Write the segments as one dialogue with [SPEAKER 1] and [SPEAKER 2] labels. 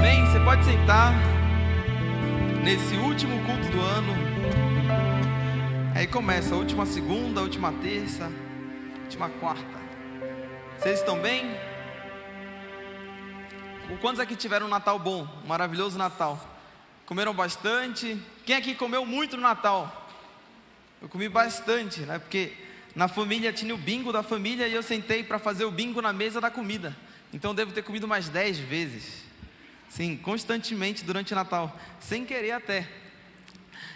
[SPEAKER 1] Amém? Você pode sentar nesse último culto do ano. Aí começa a última segunda, a última terça, a última quarta. Vocês estão bem? Quantos aqui tiveram um Natal bom? Um maravilhoso Natal. Comeram bastante? Quem aqui comeu muito no Natal? Eu comi bastante, né? Porque na família tinha o bingo da família e eu sentei para fazer o bingo na mesa da comida. Então devo ter comido mais dez vezes. Sim, constantemente durante o Natal, sem querer até.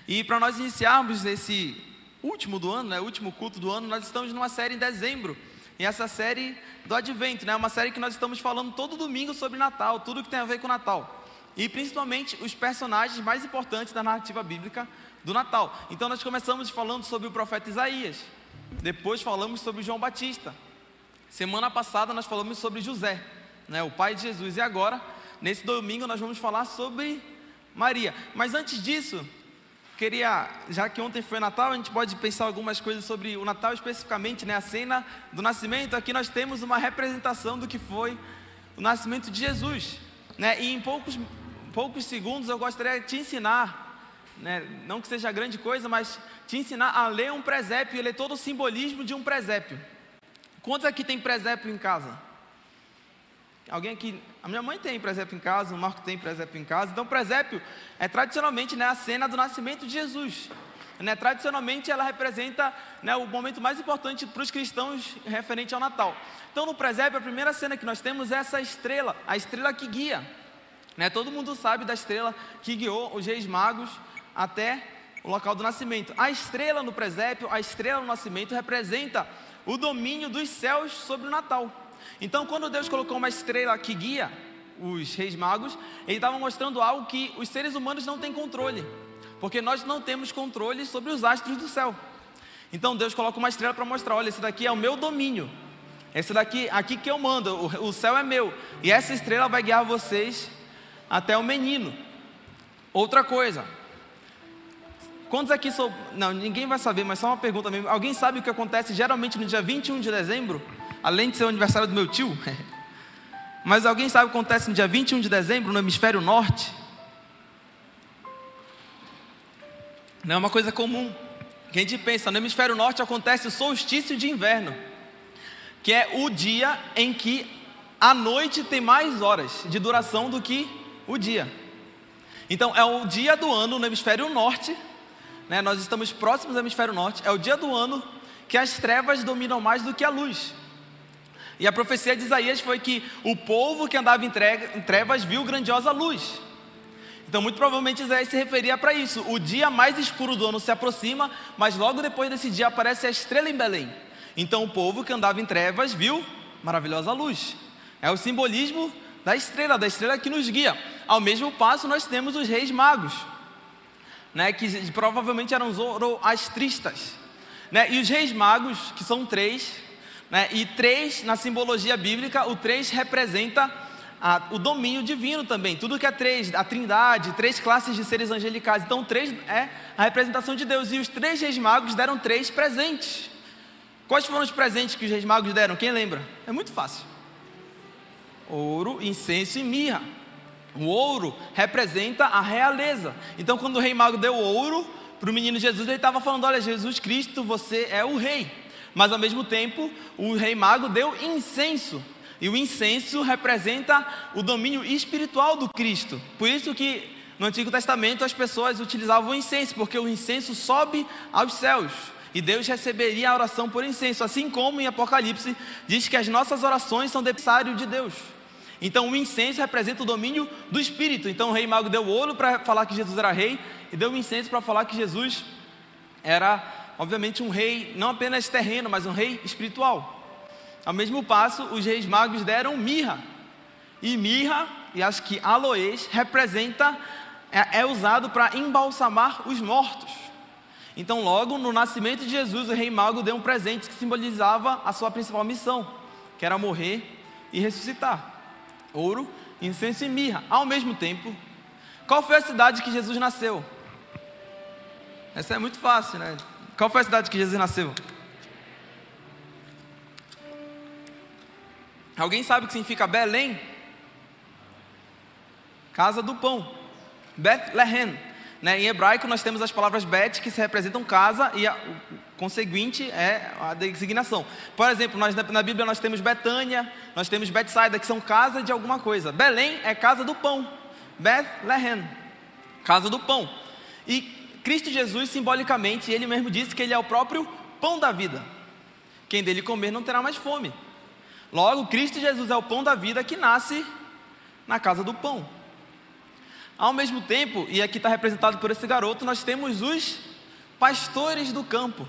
[SPEAKER 1] E para nós iniciarmos esse último do ano, né, último culto do ano, nós estamos numa série em dezembro. E essa série do Advento, né, uma série que nós estamos falando todo domingo sobre Natal, tudo que tem a ver com Natal. E principalmente os personagens mais importantes da narrativa bíblica do Natal. Então nós começamos falando sobre o profeta Isaías. Depois falamos sobre João Batista. Semana passada nós falamos sobre José, né, o pai de Jesus. E agora Nesse domingo nós vamos falar sobre Maria. Mas antes disso, queria, já que ontem foi Natal, a gente pode pensar algumas coisas sobre o Natal especificamente, né? A cena do nascimento. Aqui nós temos uma representação do que foi o nascimento de Jesus, né? E em poucos, poucos segundos eu gostaria de te ensinar, né? Não que seja grande coisa, mas te ensinar a ler um presépio ler todo o simbolismo de um presépio. Quantos aqui tem presépio em casa? Alguém aqui a minha mãe tem presépio em casa, o Marco tem presépio em casa. Então, presépio é tradicionalmente né, a cena do nascimento de Jesus. Né, tradicionalmente, ela representa né, o momento mais importante para os cristãos referente ao Natal. Então, no presépio, a primeira cena que nós temos é essa estrela, a estrela que guia. Né, todo mundo sabe da estrela que guiou os reis magos até o local do nascimento. A estrela no presépio, a estrela no nascimento, representa o domínio dos céus sobre o Natal. Então, quando Deus colocou uma estrela que guia os reis magos, ele estava mostrando algo que os seres humanos não têm controle, porque nós não temos controle sobre os astros do céu. Então, Deus coloca uma estrela para mostrar: olha, esse daqui é o meu domínio, esse daqui, aqui que eu mando, o, o céu é meu, e essa estrela vai guiar vocês até o menino. Outra coisa, Quantos aqui sou. Não, ninguém vai saber, mas só uma pergunta mesmo. Alguém sabe o que acontece geralmente no dia 21 de dezembro? Além de ser o aniversário do meu tio. Mas alguém sabe o que acontece no dia 21 de dezembro no hemisfério norte? Não é uma coisa comum. Que a gente pensa, no hemisfério norte acontece o solstício de inverno, que é o dia em que a noite tem mais horas de duração do que o dia. Então, é o dia do ano no hemisfério norte, né? nós estamos próximos do hemisfério norte, é o dia do ano que as trevas dominam mais do que a luz. E a profecia de Isaías foi que o povo que andava em trevas viu grandiosa luz. Então, muito provavelmente Isaías se referia para isso. O dia mais escuro do ano se aproxima, mas logo depois desse dia aparece a estrela em Belém. Então, o povo que andava em trevas viu maravilhosa luz. É o simbolismo da estrela, da estrela que nos guia. Ao mesmo passo, nós temos os reis magos, né, que provavelmente eram zoroastristas. Né, e os reis magos, que são três, né? E três, na simbologia bíblica, o três representa a, o domínio divino também. Tudo que é três, a trindade, três classes de seres angelicais. Então, três é a representação de Deus. E os três reis magos deram três presentes. Quais foram os presentes que os reis magos deram? Quem lembra? É muito fácil: ouro, incenso e mirra. O ouro representa a realeza. Então, quando o rei mago deu ouro para o menino Jesus, ele estava falando: Olha, Jesus Cristo, você é o rei. Mas ao mesmo tempo, o rei mago deu incenso. E o incenso representa o domínio espiritual do Cristo. Por isso que no Antigo Testamento as pessoas utilizavam o incenso, porque o incenso sobe aos céus. E Deus receberia a oração por incenso, assim como em Apocalipse diz que as nossas orações são necessárias de Deus. Então o incenso representa o domínio do Espírito. Então o rei mago deu ouro para falar que Jesus era rei e deu o incenso para falar que Jesus era obviamente, um rei não apenas terreno, mas um rei espiritual. Ao mesmo passo, os reis magos deram mirra. E mirra, e acho que aloés, representa, é, é usado para embalsamar os mortos. Então, logo no nascimento de Jesus, o rei mago deu um presente que simbolizava a sua principal missão, que era morrer e ressuscitar. Ouro, incenso e mirra. Ao mesmo tempo, qual foi a cidade que Jesus nasceu? Essa é muito fácil, né? Qual foi a cidade que Jesus nasceu? Alguém sabe o que significa Belém? casa do pão. Bethlehem. Né? Em hebraico nós temos as palavras Bet, que se representam casa, e a, o conseguinte é a designação. Por exemplo, nós, na Bíblia nós temos Betânia, nós temos Betsaida, que são casa de alguma coisa. Belém é casa do pão. Bethlehem, casa do pão. E Cristo Jesus, simbolicamente, ele mesmo disse que ele é o próprio pão da vida. Quem dele comer não terá mais fome. Logo, Cristo Jesus é o pão da vida que nasce na casa do pão. Ao mesmo tempo, e aqui está representado por esse garoto, nós temos os pastores do campo.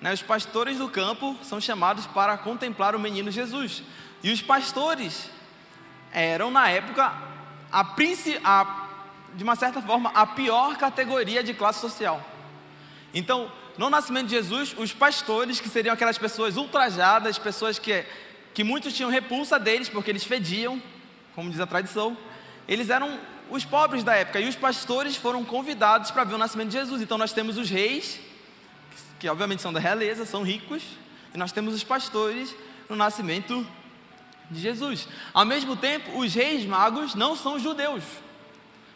[SPEAKER 1] Né, os pastores do campo são chamados para contemplar o menino Jesus. E os pastores eram, na época, a, a, de uma certa forma, a pior categoria de classe social. Então, no nascimento de Jesus, os pastores, que seriam aquelas pessoas ultrajadas, pessoas que, que muitos tinham repulsa deles, porque eles fediam, como diz a tradição, eles eram os pobres da época, e os pastores foram convidados para ver o nascimento de Jesus. Então nós temos os reis, que obviamente são da realeza, são ricos, e nós temos os pastores no nascimento de Jesus. Ao mesmo tempo, os reis magos não são judeus.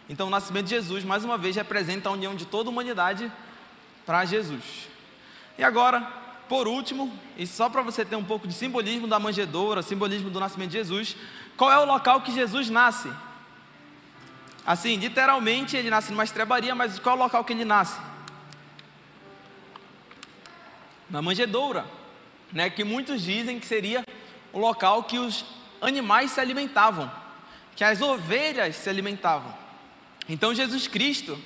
[SPEAKER 1] Então o nascimento de Jesus, mais uma vez, representa a união de toda a humanidade para Jesus. E agora, por último, e só para você ter um pouco de simbolismo da manjedoura, simbolismo do nascimento de Jesus, qual é o local que Jesus nasce? Assim, literalmente ele nasce numa estrebaria, mas qual é o local que ele nasce? Na manjedoura, né, que muitos dizem que seria o local que os animais se alimentavam, que as ovelhas se alimentavam. Então Jesus Cristo,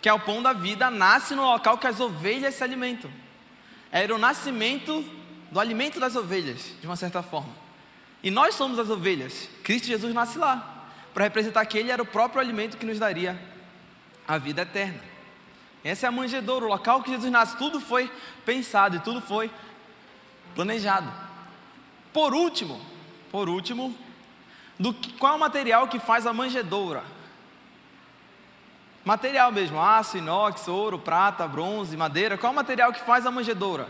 [SPEAKER 1] que é o pão da vida, nasce no local que as ovelhas se alimentam. Era o nascimento do alimento das ovelhas, de uma certa forma. E nós somos as ovelhas. Cristo Jesus nasce lá para representar que Ele era o próprio alimento que nos daria a vida eterna. Essa é a manjedoura, o local que Jesus nasce. Tudo foi pensado e tudo foi planejado. Por último, por último, do que, qual é o material que faz a manjedoura? Material mesmo, aço, inox, ouro, prata, bronze, madeira. Qual é o material que faz a manjedoura?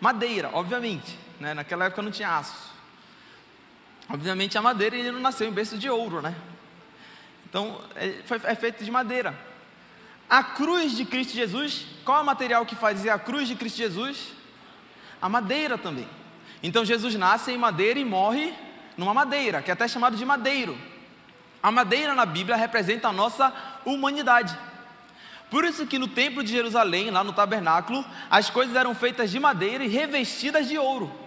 [SPEAKER 1] Madeira, obviamente. Né? Naquela época não tinha aço. Obviamente a madeira ele não nasceu em berço de ouro, né? Então é, foi, é feito de madeira. A cruz de Cristo Jesus, qual é o material que fazia a cruz de Cristo Jesus? A madeira também. Então Jesus nasce em madeira e morre numa madeira, que é até chamado de madeiro. A madeira na Bíblia representa a nossa humanidade. Por isso que no templo de Jerusalém, lá no tabernáculo, as coisas eram feitas de madeira e revestidas de ouro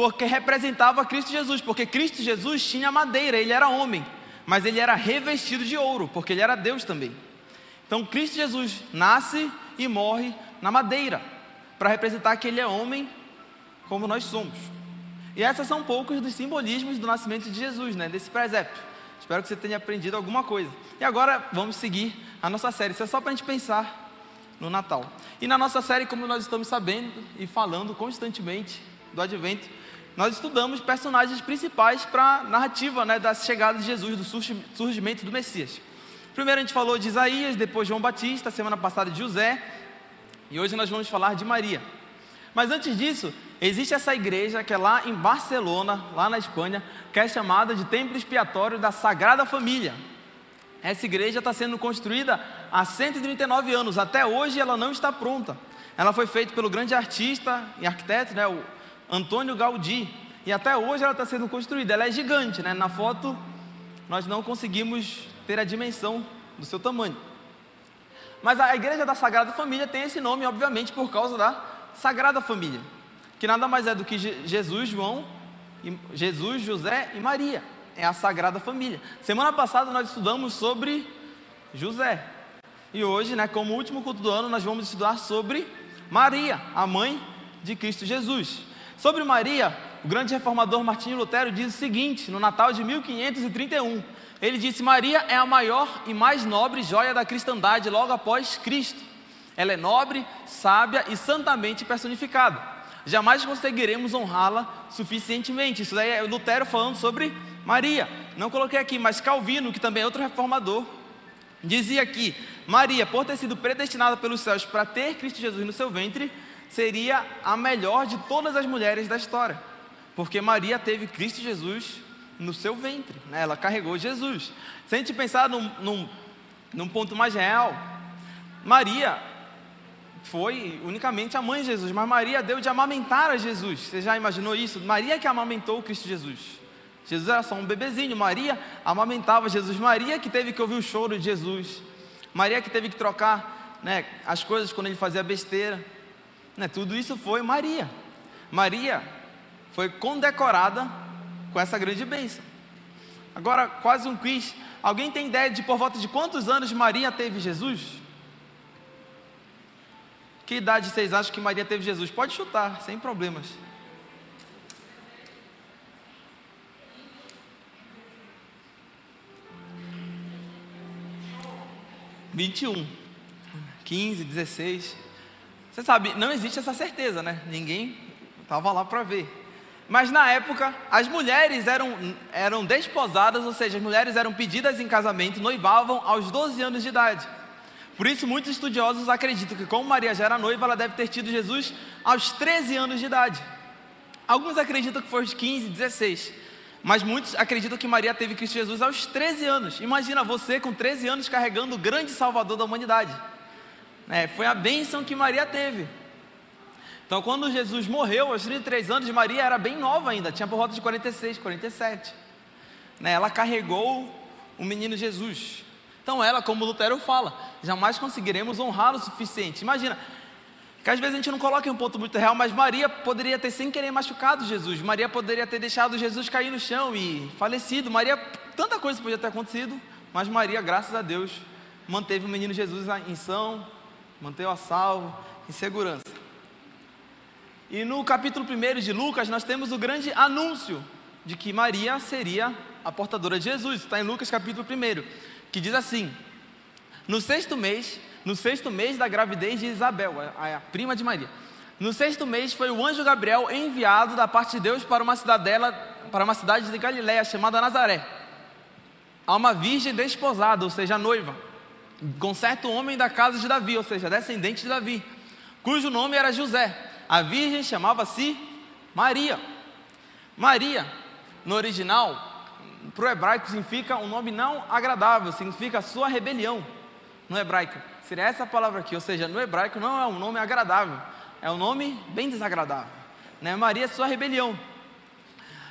[SPEAKER 1] porque representava Cristo Jesus, porque Cristo Jesus tinha madeira, ele era homem, mas ele era revestido de ouro, porque ele era Deus também. Então Cristo Jesus nasce e morre na madeira, para representar que ele é homem como nós somos. E esses são poucos dos simbolismos do nascimento de Jesus, né, desse presépio. Espero que você tenha aprendido alguma coisa. E agora vamos seguir a nossa série. Isso é só para a gente pensar no Natal. E na nossa série, como nós estamos sabendo e falando constantemente do advento, nós estudamos personagens principais para a narrativa né, da chegada de Jesus, do surgimento do Messias. Primeiro a gente falou de Isaías, depois João Batista, semana passada de José, e hoje nós vamos falar de Maria. Mas antes disso, existe essa igreja que é lá em Barcelona, lá na Espanha, que é chamada de Templo Expiatório da Sagrada Família. Essa igreja está sendo construída há 139 anos, até hoje ela não está pronta. Ela foi feita pelo grande artista e arquiteto, né, o Antônio Gaudí. E até hoje ela está sendo construída. Ela é gigante, né? Na foto nós não conseguimos ter a dimensão do seu tamanho. Mas a Igreja da Sagrada Família tem esse nome, obviamente, por causa da Sagrada Família, que nada mais é do que Jesus, João, Jesus, José e Maria. É a Sagrada Família. Semana passada nós estudamos sobre José. E hoje, né, como último culto do ano, nós vamos estudar sobre Maria, a mãe de Cristo Jesus. Sobre Maria, o grande reformador Martinho Lutero diz o seguinte, no Natal de 1531. Ele disse: Maria é a maior e mais nobre joia da cristandade logo após Cristo. Ela é nobre, sábia e santamente personificada. Jamais conseguiremos honrá-la suficientemente. Isso daí é Lutero falando sobre Maria. Não coloquei aqui, mas Calvino, que também é outro reformador, dizia que Maria, por ter sido predestinada pelos céus para ter Cristo Jesus no seu ventre, seria a melhor de todas as mulheres da história, porque Maria teve Cristo Jesus no seu ventre, né? ela carregou Jesus. Se a gente pensar num, num, num ponto mais real, Maria foi unicamente a mãe de Jesus, mas Maria deu de amamentar a Jesus. Você já imaginou isso? Maria que amamentou o Cristo Jesus. Jesus era só um bebezinho, Maria amamentava Jesus. Maria que teve que ouvir o choro de Jesus. Maria que teve que trocar né, as coisas quando ele fazia besteira. Né, tudo isso foi Maria. Maria foi condecorada com essa grande bênção. Agora, quase um quiz. Alguém tem ideia de por volta de quantos anos Maria teve Jesus? Que idade vocês acham que Maria teve Jesus? Pode chutar, sem problemas. Vinte e um, quinze, dezesseis. Você sabe, não existe essa certeza, né? Ninguém estava lá para ver. Mas na época, as mulheres eram, eram desposadas, ou seja, as mulheres eram pedidas em casamento, noivavam aos 12 anos de idade. Por isso, muitos estudiosos acreditam que, como Maria já era noiva, ela deve ter tido Jesus aos 13 anos de idade. Alguns acreditam que foi aos 15, 16. Mas muitos acreditam que Maria teve Cristo Jesus aos 13 anos. Imagina você com 13 anos carregando o grande Salvador da humanidade. É, foi a bênção que Maria teve. Então, quando Jesus morreu, aos 33 anos, Maria era bem nova ainda, tinha por volta de 46, 47. Né, ela carregou o menino Jesus. Então ela, como Lutero fala, jamais conseguiremos honrar o suficiente. Imagina, que às vezes a gente não coloca em um ponto muito real, mas Maria poderia ter sem querer machucado Jesus. Maria poderia ter deixado Jesus cair no chão e falecido. Maria, tanta coisa podia ter acontecido, mas Maria, graças a Deus, manteve o menino Jesus em são, manteve a salvo, em segurança. E no capítulo 1 de Lucas, nós temos o grande anúncio de que Maria seria a portadora de Jesus. Está em Lucas capítulo 1 que diz assim: No sexto mês, no sexto mês da gravidez de Isabel, a, a prima de Maria. No sexto mês foi o anjo Gabriel enviado da parte de Deus para uma cidadela, para uma cidade de Galiléia chamada Nazaré. A uma virgem desposada, ou seja, noiva, com certo homem da casa de Davi, ou seja, descendente de Davi, cujo nome era José. A virgem chamava-se Maria. Maria, no original, para o hebraico significa um nome não agradável, significa sua rebelião. No hebraico, seria essa palavra aqui, ou seja, no hebraico não é um nome agradável, é um nome bem desagradável. Né? Maria, sua rebelião.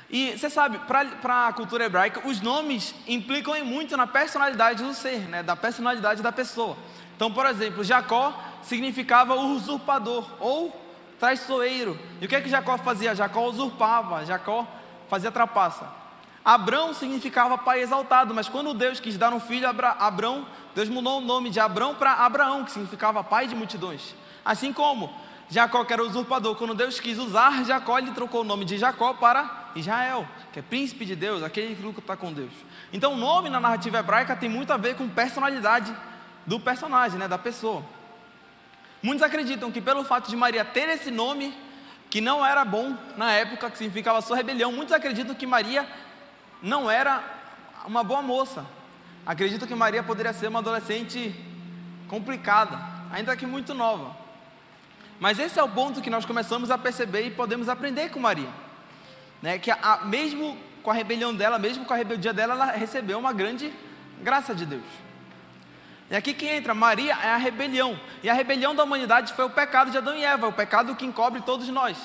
[SPEAKER 1] E você sabe, para a cultura hebraica, os nomes implicam muito na personalidade do ser, né? da personalidade da pessoa. Então, por exemplo, Jacó significava usurpador ou traiçoeiro. E o que é que Jacó fazia? Jacó usurpava, Jacó fazia trapaça. Abrão significava pai exaltado, mas quando Deus quis dar um filho a Abrão, Deus mudou o nome de Abrão para Abraão, que significava pai de multidões. Assim como Jacó, que era usurpador, quando Deus quis usar Jacó, ele trocou o nome de Jacó para Israel, que é príncipe de Deus, aquele que luta com Deus. Então, o nome na narrativa hebraica tem muito a ver com personalidade do personagem, né, da pessoa. Muitos acreditam que pelo fato de Maria ter esse nome, que não era bom na época, que significava sua rebelião, muitos acreditam que Maria não era uma boa moça. Acredito que Maria poderia ser uma adolescente complicada, ainda que muito nova. Mas esse é o ponto que nós começamos a perceber e podemos aprender com Maria. Né? Que a, mesmo com a rebelião dela, mesmo com a rebeldia dela, ela recebeu uma grande graça de Deus. E aqui que entra, Maria é a rebelião. E a rebelião da humanidade foi o pecado de Adão e Eva, o pecado que encobre todos nós.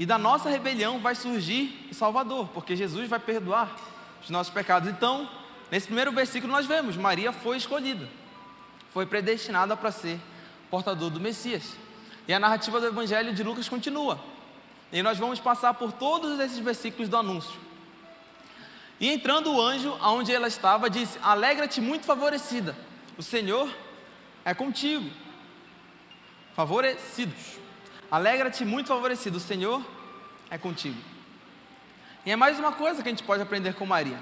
[SPEAKER 1] E da nossa rebelião vai surgir o Salvador, porque Jesus vai perdoar os nossos pecados. Então, nesse primeiro versículo nós vemos, Maria foi escolhida, foi predestinada para ser portador do Messias. E a narrativa do Evangelho de Lucas continua. E nós vamos passar por todos esses versículos do anúncio. E entrando o anjo aonde ela estava, disse: Alegra-te muito favorecida, o Senhor é contigo. Favorecidos. Alegra-te muito favorecido, o Senhor é contigo. E é mais uma coisa que a gente pode aprender com Maria.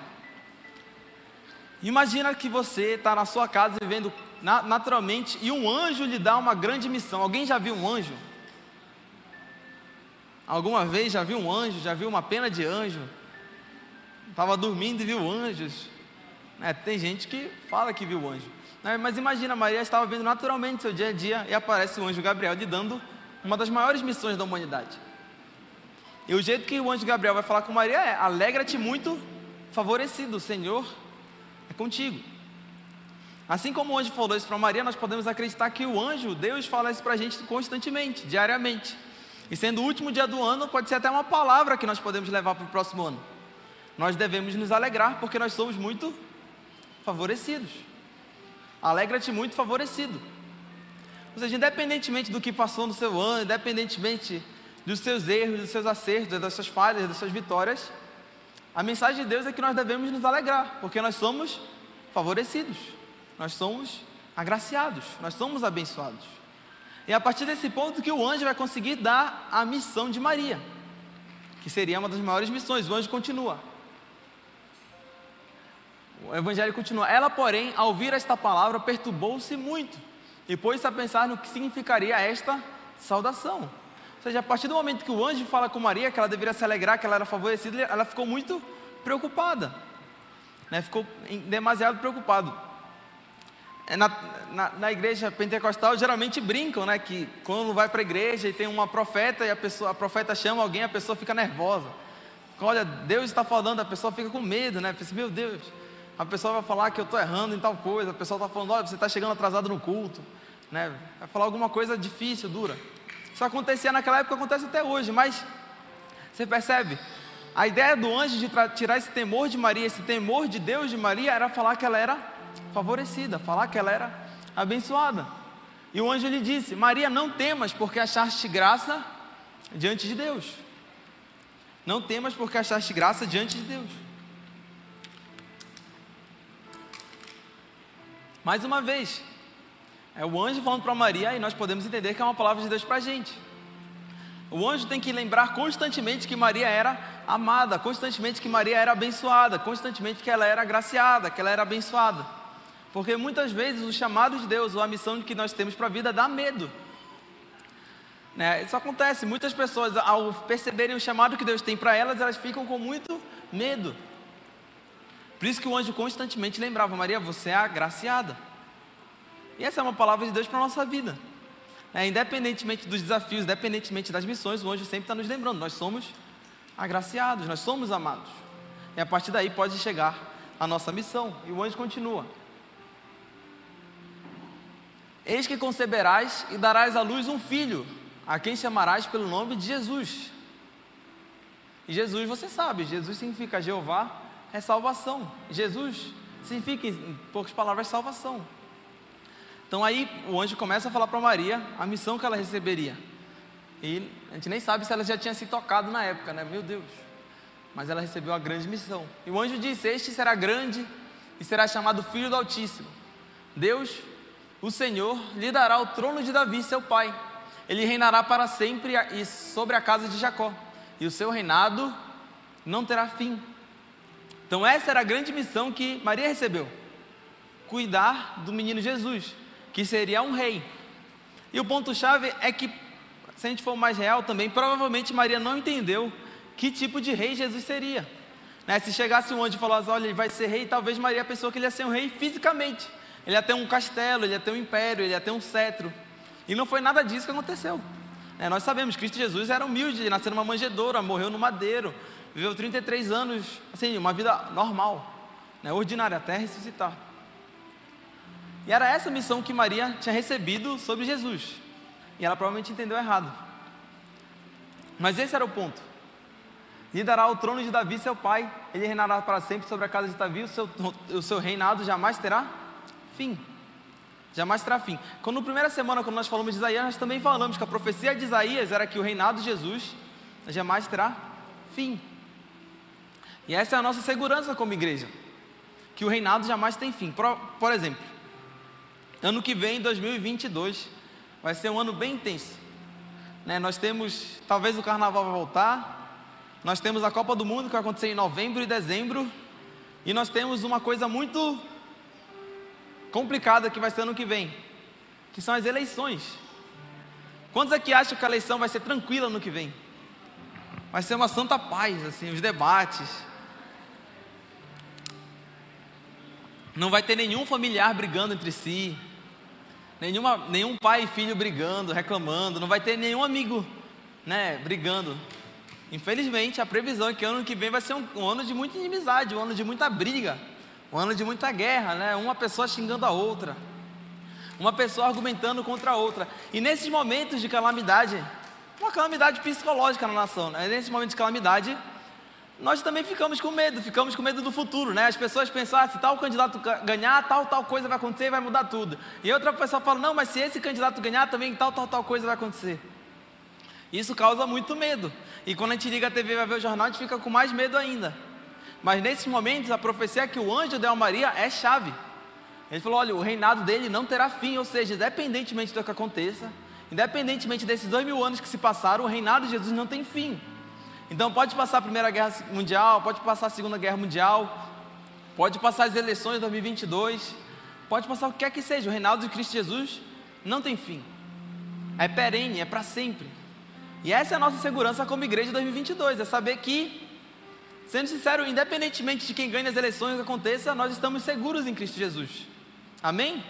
[SPEAKER 1] Imagina que você está na sua casa vivendo naturalmente e um anjo lhe dá uma grande missão. Alguém já viu um anjo? Alguma vez já viu um anjo? Já viu uma pena de anjo? Estava dormindo e viu anjos. É, tem gente que fala que viu anjo. É, mas imagina, Maria estava vendo naturalmente seu dia a dia e aparece o anjo Gabriel lhe dando uma das maiores missões da humanidade. E o jeito que o anjo Gabriel vai falar com Maria é: alegra-te muito, favorecido, o Senhor é contigo. Assim como o anjo falou isso para Maria, nós podemos acreditar que o anjo, Deus, fala isso para a gente constantemente, diariamente. E sendo o último dia do ano, pode ser até uma palavra que nós podemos levar para o próximo ano. Nós devemos nos alegrar porque nós somos muito favorecidos. Alegra-te muito favorecido. Ou seja, independentemente do que passou no seu ano, independentemente dos seus erros, dos seus acertos, das suas falhas, das suas vitórias, a mensagem de Deus é que nós devemos nos alegrar, porque nós somos favorecidos, nós somos agraciados, nós somos abençoados. E é a partir desse ponto que o anjo vai conseguir dar a missão de Maria, que seria uma das maiores missões. O anjo continua. O evangelho continua. Ela, porém, ao ouvir esta palavra, perturbou-se muito e pôs-se a pensar no que significaria esta saudação. Ou seja, a partir do momento que o anjo fala com Maria, que ela deveria se alegrar, que ela era favorecida, ela ficou muito preocupada, né? ficou demasiado preocupada. É, na, na, na, igreja pentecostal geralmente brincam, né? Que quando vai para a igreja e tem uma profeta e a pessoa, a profeta chama alguém, a pessoa fica nervosa. Olha, Deus está falando, a pessoa fica com medo, né? Pensa, meu Deus, a pessoa vai falar que eu estou errando em tal coisa, a pessoa está falando, olha, você está chegando atrasado no culto, né? Vai falar alguma coisa difícil, dura. Isso acontecia naquela época, acontece até hoje, mas você percebe? A ideia do anjo de tirar esse temor de Maria, esse temor de Deus de Maria, era falar que ela era favorecida, falar que ela era abençoada. E o anjo lhe disse: Maria, não temas, porque achaste graça diante de Deus. Não temas, porque achaste graça diante de Deus. Mais uma vez, é o anjo falando para Maria e nós podemos entender que é uma palavra de Deus para a gente. O anjo tem que lembrar constantemente que Maria era amada, constantemente que Maria era abençoada, constantemente que ela era agraciada, que ela era abençoada. Porque muitas vezes o chamado de Deus ou a missão que nós temos para a vida dá medo. Né? Isso acontece, muitas pessoas, ao perceberem o chamado que Deus tem para elas, elas ficam com muito medo. Por isso que o anjo constantemente lembrava: Maria, você é agraciada. E essa é uma palavra de Deus para a nossa vida. É, independentemente dos desafios, independentemente das missões, o anjo sempre está nos lembrando: nós somos agraciados, nós somos amados. E a partir daí pode chegar a nossa missão. E o anjo continua: Eis que conceberás e darás à luz um filho, a quem chamarás pelo nome de Jesus. E Jesus, você sabe, Jesus significa Jeová é salvação. Jesus significa, em poucas palavras, salvação. Então aí o anjo começa a falar para Maria a missão que ela receberia. E a gente nem sabe se ela já tinha se tocado na época, né? Meu Deus. Mas ela recebeu a grande missão. E o anjo disse: Este será grande e será chamado Filho do Altíssimo. Deus o Senhor lhe dará o trono de Davi, seu pai. Ele reinará para sempre e sobre a casa de Jacó, e o seu reinado não terá fim. Então, essa era a grande missão que Maria recebeu: cuidar do menino Jesus, que seria um rei. E o ponto-chave é que, se a gente for mais real também, provavelmente Maria não entendeu que tipo de rei Jesus seria. Né? Se chegasse um anjo e falasse, olha, ele vai ser rei, talvez Maria pensou que ele ia ser um rei fisicamente ele ia ter um castelo, ele ia ter um império, ele ia ter um cetro. E não foi nada disso que aconteceu. É, nós sabemos, Cristo Jesus era humilde, nasceu numa manjedoura, morreu no madeiro, viveu 33 anos, assim, uma vida normal, né, ordinária, até ressuscitar. E era essa missão que Maria tinha recebido sobre Jesus. E ela provavelmente entendeu errado. Mas esse era o ponto. Lhe dará o trono de Davi, seu pai. Ele reinará para sempre sobre a casa de Davi. O seu, o seu reinado jamais terá fim. Jamais terá fim. Quando na primeira semana, quando nós falamos de Isaías, nós também falamos que a profecia de Isaías era que o reinado de Jesus jamais terá fim. E essa é a nossa segurança como igreja. Que o reinado jamais tem fim. Por, por exemplo, ano que vem, 2022, vai ser um ano bem intenso. Né? Nós temos, talvez o carnaval vai voltar. Nós temos a Copa do Mundo que vai acontecer em novembro e dezembro. E nós temos uma coisa muito complicada que vai ser ano que vem, que são as eleições. Quantos aqui acham que a eleição vai ser tranquila no que vem? Vai ser uma santa paz, assim, os debates. Não vai ter nenhum familiar brigando entre si, nenhuma, nenhum pai e filho brigando, reclamando, não vai ter nenhum amigo, né, brigando. Infelizmente, a previsão é que ano que vem vai ser um, um ano de muita inimizade, um ano de muita briga, um ano de muita guerra, né? Uma pessoa xingando a outra, uma pessoa argumentando contra a outra. E nesses momentos de calamidade, uma calamidade psicológica na nação, né? Nesses momentos de calamidade, nós também ficamos com medo, ficamos com medo do futuro, né? As pessoas pensam, ah, se tal candidato ganhar, tal, tal coisa vai acontecer e vai mudar tudo. E outra pessoa fala, não, mas se esse candidato ganhar, também tal, tal, tal coisa vai acontecer. Isso causa muito medo. E quando a gente liga a TV e vai ver o jornal, a gente fica com mais medo ainda. Mas nesses momentos, a profecia que o anjo deu a Maria é chave. Ele falou: olha, o reinado dele não terá fim, ou seja, independentemente do que aconteça, independentemente desses dois mil anos que se passaram, o reinado de Jesus não tem fim. Então pode passar a Primeira Guerra Mundial, pode passar a Segunda Guerra Mundial, pode passar as eleições de 2022, pode passar o que quer que seja, o reinado de Cristo Jesus não tem fim. É perene, é para sempre. E essa é a nossa segurança como igreja de 2022, é saber que, sendo sincero, independentemente de quem ganhe as eleições aconteça, nós estamos seguros em Cristo Jesus. Amém?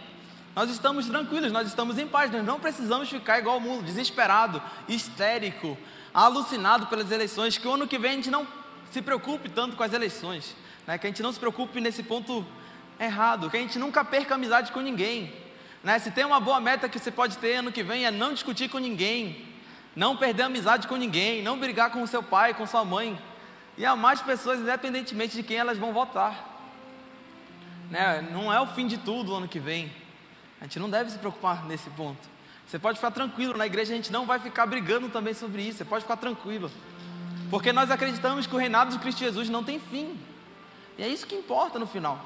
[SPEAKER 1] Nós estamos tranquilos, nós estamos em paz, nós não precisamos ficar igual ao mundo, desesperado, histérico, alucinado pelas eleições, que o ano que vem a gente não se preocupe tanto com as eleições, né? que a gente não se preocupe nesse ponto errado, que a gente nunca perca amizade com ninguém. Né? Se tem uma boa meta que você pode ter ano que vem é não discutir com ninguém, não perder amizade com ninguém, não brigar com seu pai, com sua mãe, e amar as pessoas independentemente de quem elas vão votar. Né? Não é o fim de tudo o ano que vem. A gente não deve se preocupar nesse ponto. Você pode ficar tranquilo, na igreja a gente não vai ficar brigando também sobre isso. Você pode ficar tranquilo. Porque nós acreditamos que o reinado de Cristo Jesus não tem fim. E é isso que importa no final.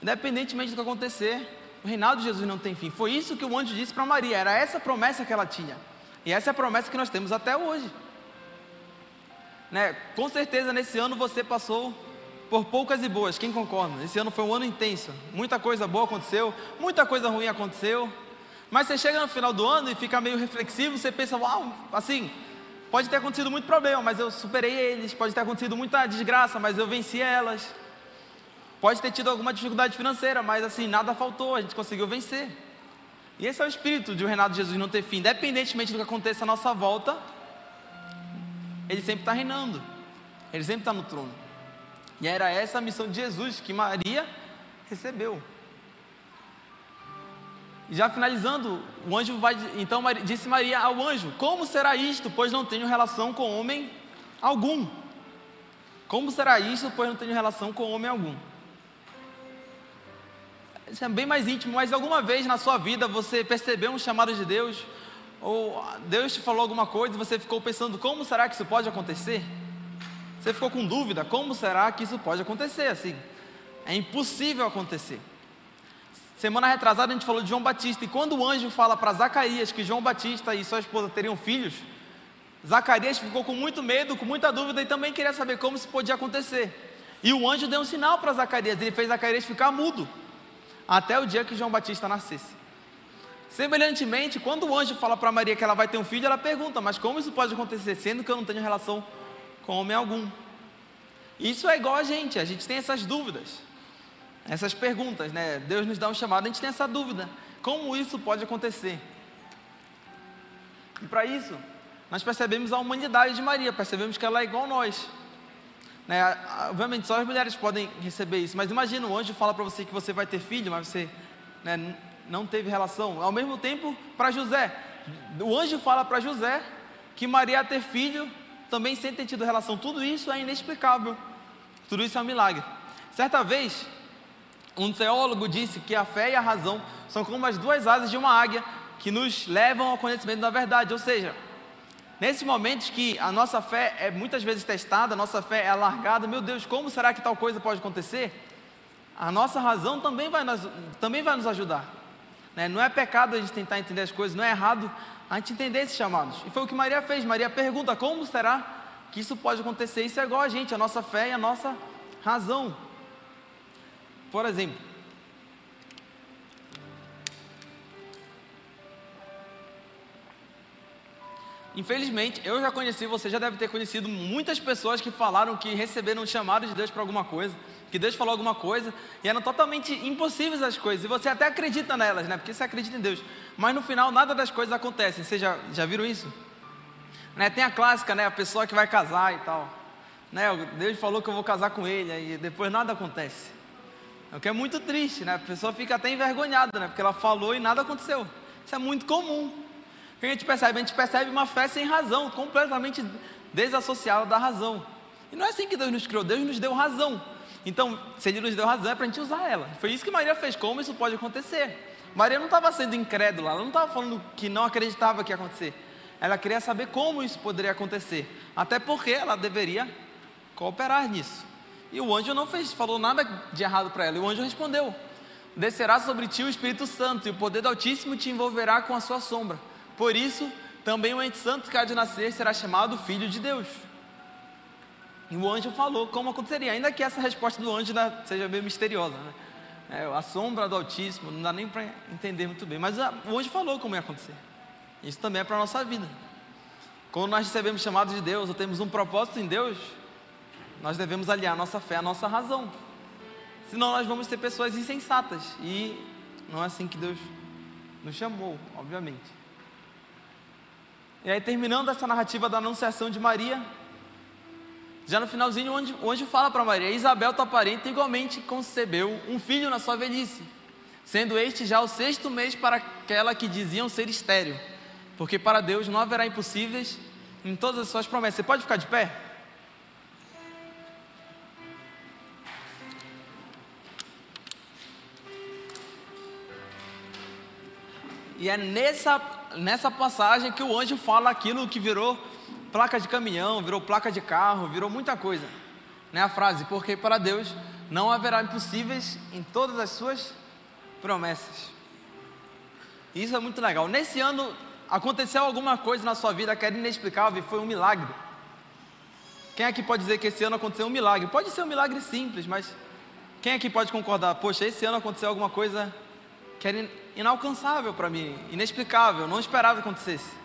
[SPEAKER 1] Independentemente do que acontecer, o reinado de Jesus não tem fim. Foi isso que o anjo disse para Maria, era essa promessa que ela tinha. E essa é a promessa que nós temos até hoje. Né? Com certeza nesse ano você passou por poucas e boas, quem concorda? Esse ano foi um ano intenso, muita coisa boa aconteceu, muita coisa ruim aconteceu. Mas você chega no final do ano e fica meio reflexivo, você pensa, uau, assim, pode ter acontecido muito problema, mas eu superei eles, pode ter acontecido muita desgraça, mas eu venci elas. Pode ter tido alguma dificuldade financeira, mas assim, nada faltou, a gente conseguiu vencer. E esse é o espírito de o reinado de Jesus não ter fim. Independentemente do que aconteça à nossa volta, ele sempre está reinando. Ele sempre está no trono. E era essa a missão de Jesus que Maria recebeu. Já finalizando, o anjo vai. Então disse Maria ao anjo: Como será isto, pois não tenho relação com homem algum? Como será isto, pois não tenho relação com homem algum? isso é bem mais íntimo, mas alguma vez na sua vida você percebeu um chamado de Deus? Ou Deus te falou alguma coisa e você ficou pensando, como será que isso pode acontecer? Você ficou com dúvida, como será que isso pode acontecer assim? É impossível acontecer. Semana retrasada a gente falou de João Batista, e quando o anjo fala para Zacarias que João Batista e sua esposa teriam filhos, Zacarias ficou com muito medo, com muita dúvida e também queria saber como isso podia acontecer. E o anjo deu um sinal para Zacarias, ele fez Zacarias ficar mudo até o dia que João Batista nascesse. Semelhantemente, quando o anjo fala para Maria que ela vai ter um filho, ela pergunta: Mas como isso pode acontecer, sendo que eu não tenho relação com homem algum? Isso é igual a gente, a gente tem essas dúvidas, essas perguntas, né? Deus nos dá um chamado, a gente tem essa dúvida: como isso pode acontecer? E para isso, nós percebemos a humanidade de Maria, percebemos que ela é igual a nós. Né? Obviamente só as mulheres podem receber isso, mas imagina o anjo fala para você que você vai ter filho, mas você né, não teve relação. Ao mesmo tempo, para José, o anjo fala para José que Maria ia ter filho também sem ter tido relação. Tudo isso é inexplicável. Tudo isso é um milagre. Certa vez, um teólogo disse que a fé e a razão são como as duas asas de uma águia que nos levam ao conhecimento da verdade. Ou seja, Nesses momentos que a nossa fé é muitas vezes testada, a nossa fé é alargada, meu Deus, como será que tal coisa pode acontecer? A nossa razão também vai nos, também vai nos ajudar. Né? Não é pecado a gente tentar entender as coisas, não é errado a gente entender esses chamados. E foi o que Maria fez. Maria pergunta: como será que isso pode acontecer? Isso é igual a gente, a nossa fé e a nossa razão. Por exemplo, Infelizmente, eu já conheci, você já deve ter conhecido muitas pessoas que falaram que receberam um chamado de Deus para alguma coisa, que Deus falou alguma coisa, e eram totalmente impossíveis as coisas, e você até acredita nelas, né? Porque você acredita em Deus, mas no final nada das coisas acontece. Vocês já, já viram isso? Né? Tem a clássica, né? A pessoa que vai casar e tal. Né? Deus falou que eu vou casar com ele, e depois nada acontece. É o que é muito triste, né? A pessoa fica até envergonhada, né? Porque ela falou e nada aconteceu. Isso é muito comum. O que a gente percebe? A gente percebe uma fé sem razão, completamente desassociada da razão. E não é assim que Deus nos criou, Deus nos deu razão. Então, se Ele nos deu razão, é para a gente usar ela. Foi isso que Maria fez. Como isso pode acontecer? Maria não estava sendo incrédula, ela não estava falando que não acreditava que ia acontecer. Ela queria saber como isso poderia acontecer. Até porque ela deveria cooperar nisso. E o anjo não fez, falou nada de errado para ela. E o anjo respondeu: Descerá sobre ti o Espírito Santo, e o poder do Altíssimo te envolverá com a sua sombra. Por isso, também o ente santo que há de nascer será chamado Filho de Deus. E o anjo falou como aconteceria, ainda que essa resposta do anjo seja meio misteriosa, né? É, a sombra do Altíssimo, não dá nem para entender muito bem, mas o anjo falou como ia acontecer. Isso também é para a nossa vida. Quando nós recebemos chamados de Deus, ou temos um propósito em Deus, nós devemos aliar nossa fé à nossa razão. Senão nós vamos ter pessoas insensatas. E não é assim que Deus nos chamou, obviamente. E aí, terminando essa narrativa da anunciação de Maria, já no finalzinho, onde, onde fala para Maria: Isabel, tua parente, igualmente concebeu um filho na sua velhice, sendo este já o sexto mês para aquela que diziam ser estéreo, porque para Deus não haverá impossíveis em todas as suas promessas. Você pode ficar de pé? E é nessa, nessa passagem que o anjo fala aquilo que virou placa de caminhão, virou placa de carro, virou muita coisa. Né? A frase, porque para Deus não haverá impossíveis em todas as suas promessas. Isso é muito legal. Nesse ano aconteceu alguma coisa na sua vida que era inexplicável e foi um milagre. Quem aqui pode dizer que esse ano aconteceu um milagre? Pode ser um milagre simples, mas quem aqui pode concordar? Poxa, esse ano aconteceu alguma coisa que era inalcançável para mim, inexplicável, não esperava que acontecesse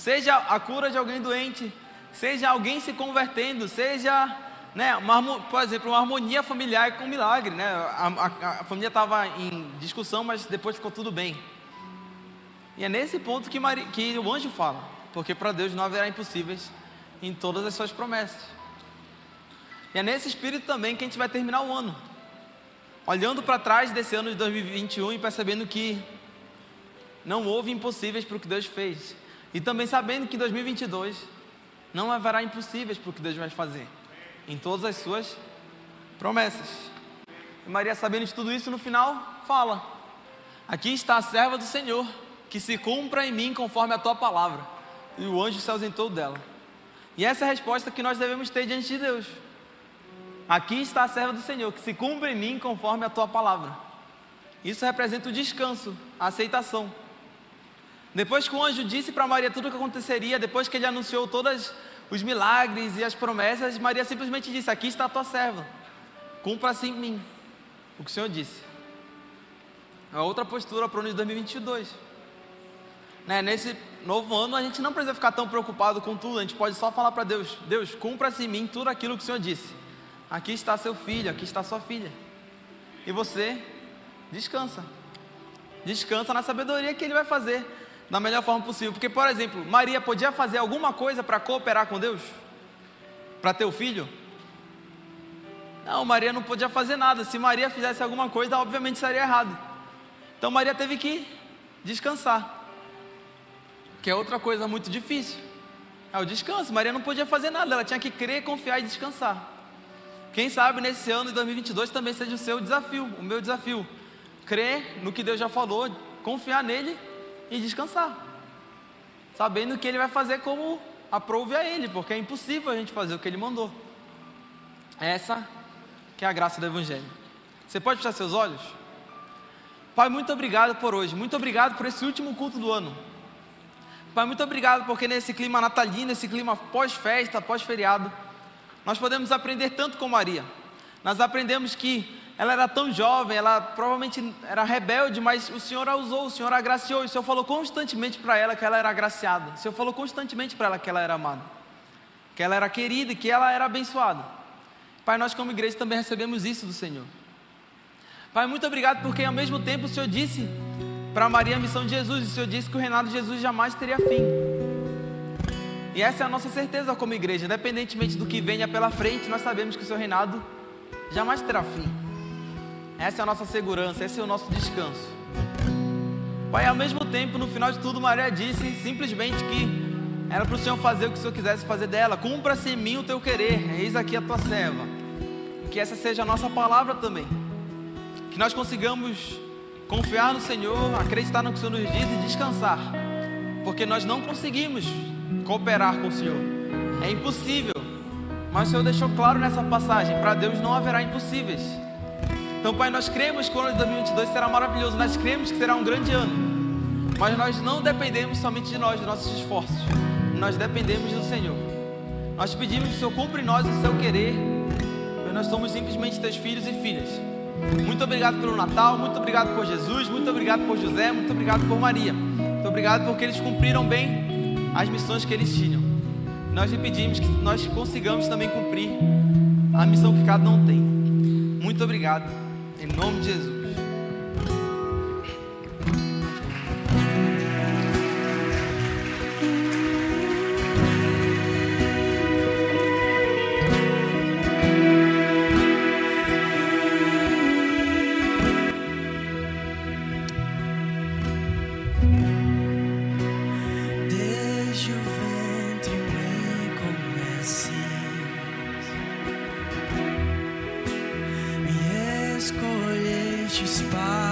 [SPEAKER 1] seja a cura de alguém doente, seja alguém se convertendo, seja, né, uma, por exemplo, uma harmonia familiar com um milagre, né? A, a, a família estava em discussão, mas depois ficou tudo bem. E é nesse ponto que, que o anjo fala, porque para Deus não haverá impossíveis em todas as suas promessas. E é nesse espírito também que a gente vai terminar o ano, olhando para trás desse ano de 2021 e percebendo que não houve impossíveis para o que Deus fez. E também sabendo que em 2022 não haverá impossíveis para o que Deus vai fazer, em todas as suas promessas. E Maria, sabendo de tudo isso, no final fala: Aqui está a serva do Senhor, que se cumpra em mim conforme a tua palavra. E o anjo se ausentou dela. E essa é a resposta que nós devemos ter diante de Deus. Aqui está a serva do Senhor, que se cumpra em mim conforme a tua palavra. Isso representa o descanso, a aceitação. Depois que o anjo disse para Maria tudo o que aconteceria, depois que ele anunciou todos os milagres e as promessas, Maria simplesmente disse: Aqui está a tua serva, cumpra-se em mim o que o Senhor disse. É outra postura para o ano de 2022. Né? Nesse novo ano, a gente não precisa ficar tão preocupado com tudo, a gente pode só falar para Deus: Deus, cumpra-se em mim tudo aquilo que o Senhor disse. Aqui está seu filho, aqui está sua filha. E você descansa. Descansa na sabedoria que Ele vai fazer da melhor forma possível. Porque, por exemplo, Maria podia fazer alguma coisa para cooperar com Deus? Para ter o filho? Não, Maria não podia fazer nada. Se Maria fizesse alguma coisa, obviamente seria errado. Então Maria teve que descansar. Que é outra coisa muito difícil. É o descanso. Maria não podia fazer nada, ela tinha que crer, confiar e descansar. Quem sabe nesse ano de 2022 também seja o seu desafio, o meu desafio. Crer no que Deus já falou, confiar nele e descansar, sabendo que Ele vai fazer como aprove a Ele, porque é impossível a gente fazer o que Ele mandou. Essa que é a graça do Evangelho. Você pode fechar seus olhos? Pai, muito obrigado por hoje, muito obrigado por esse último culto do ano. Pai, muito obrigado porque nesse clima natalino, nesse clima pós-festa, pós-feriado, nós podemos aprender tanto com Maria. Nós aprendemos que ela era tão jovem, ela provavelmente era rebelde, mas o Senhor a usou, o Senhor a agraciou, e o Senhor falou constantemente para ela que ela era agraciada, o Senhor falou constantemente para ela que ela era amada, que ela era querida e que ela era abençoada. Pai, nós como igreja também recebemos isso do Senhor. Pai, muito obrigado porque ao mesmo tempo o Senhor disse para Maria a missão de Jesus, o Senhor disse que o reinado de Jesus jamais teria fim. E essa é a nossa certeza como igreja, independentemente do que venha pela frente, nós sabemos que o seu reinado jamais terá fim. Essa é a nossa segurança, esse é o nosso descanso. Pai, ao mesmo tempo, no final de tudo, Maria disse simplesmente que era para o Senhor fazer o que o Senhor quisesse fazer dela. Cumpra-se em mim o teu querer, eis aqui a tua serva. Que essa seja a nossa palavra também. Que nós consigamos confiar no Senhor, acreditar no que o Senhor nos diz e descansar. Porque nós não conseguimos cooperar com o Senhor. É impossível. Mas o Senhor deixou claro nessa passagem: para Deus não haverá impossíveis. Então, Pai, nós cremos que o ano de 2022 será maravilhoso, nós cremos que será um grande ano. Mas nós não dependemos somente de nós, dos nossos esforços. Nós dependemos do Senhor. Nós pedimos que o Senhor cumpra em nós o seu querer, porque nós somos simplesmente teus filhos e filhas. Muito obrigado pelo Natal, muito obrigado por Jesus, muito obrigado por José, muito obrigado por Maria. Muito obrigado porque eles cumpriram bem as missões que eles tinham. Nós lhe pedimos que nós consigamos também cumprir a missão que cada um tem. Muito obrigado. Em nome de Jesus.
[SPEAKER 2] te espalha.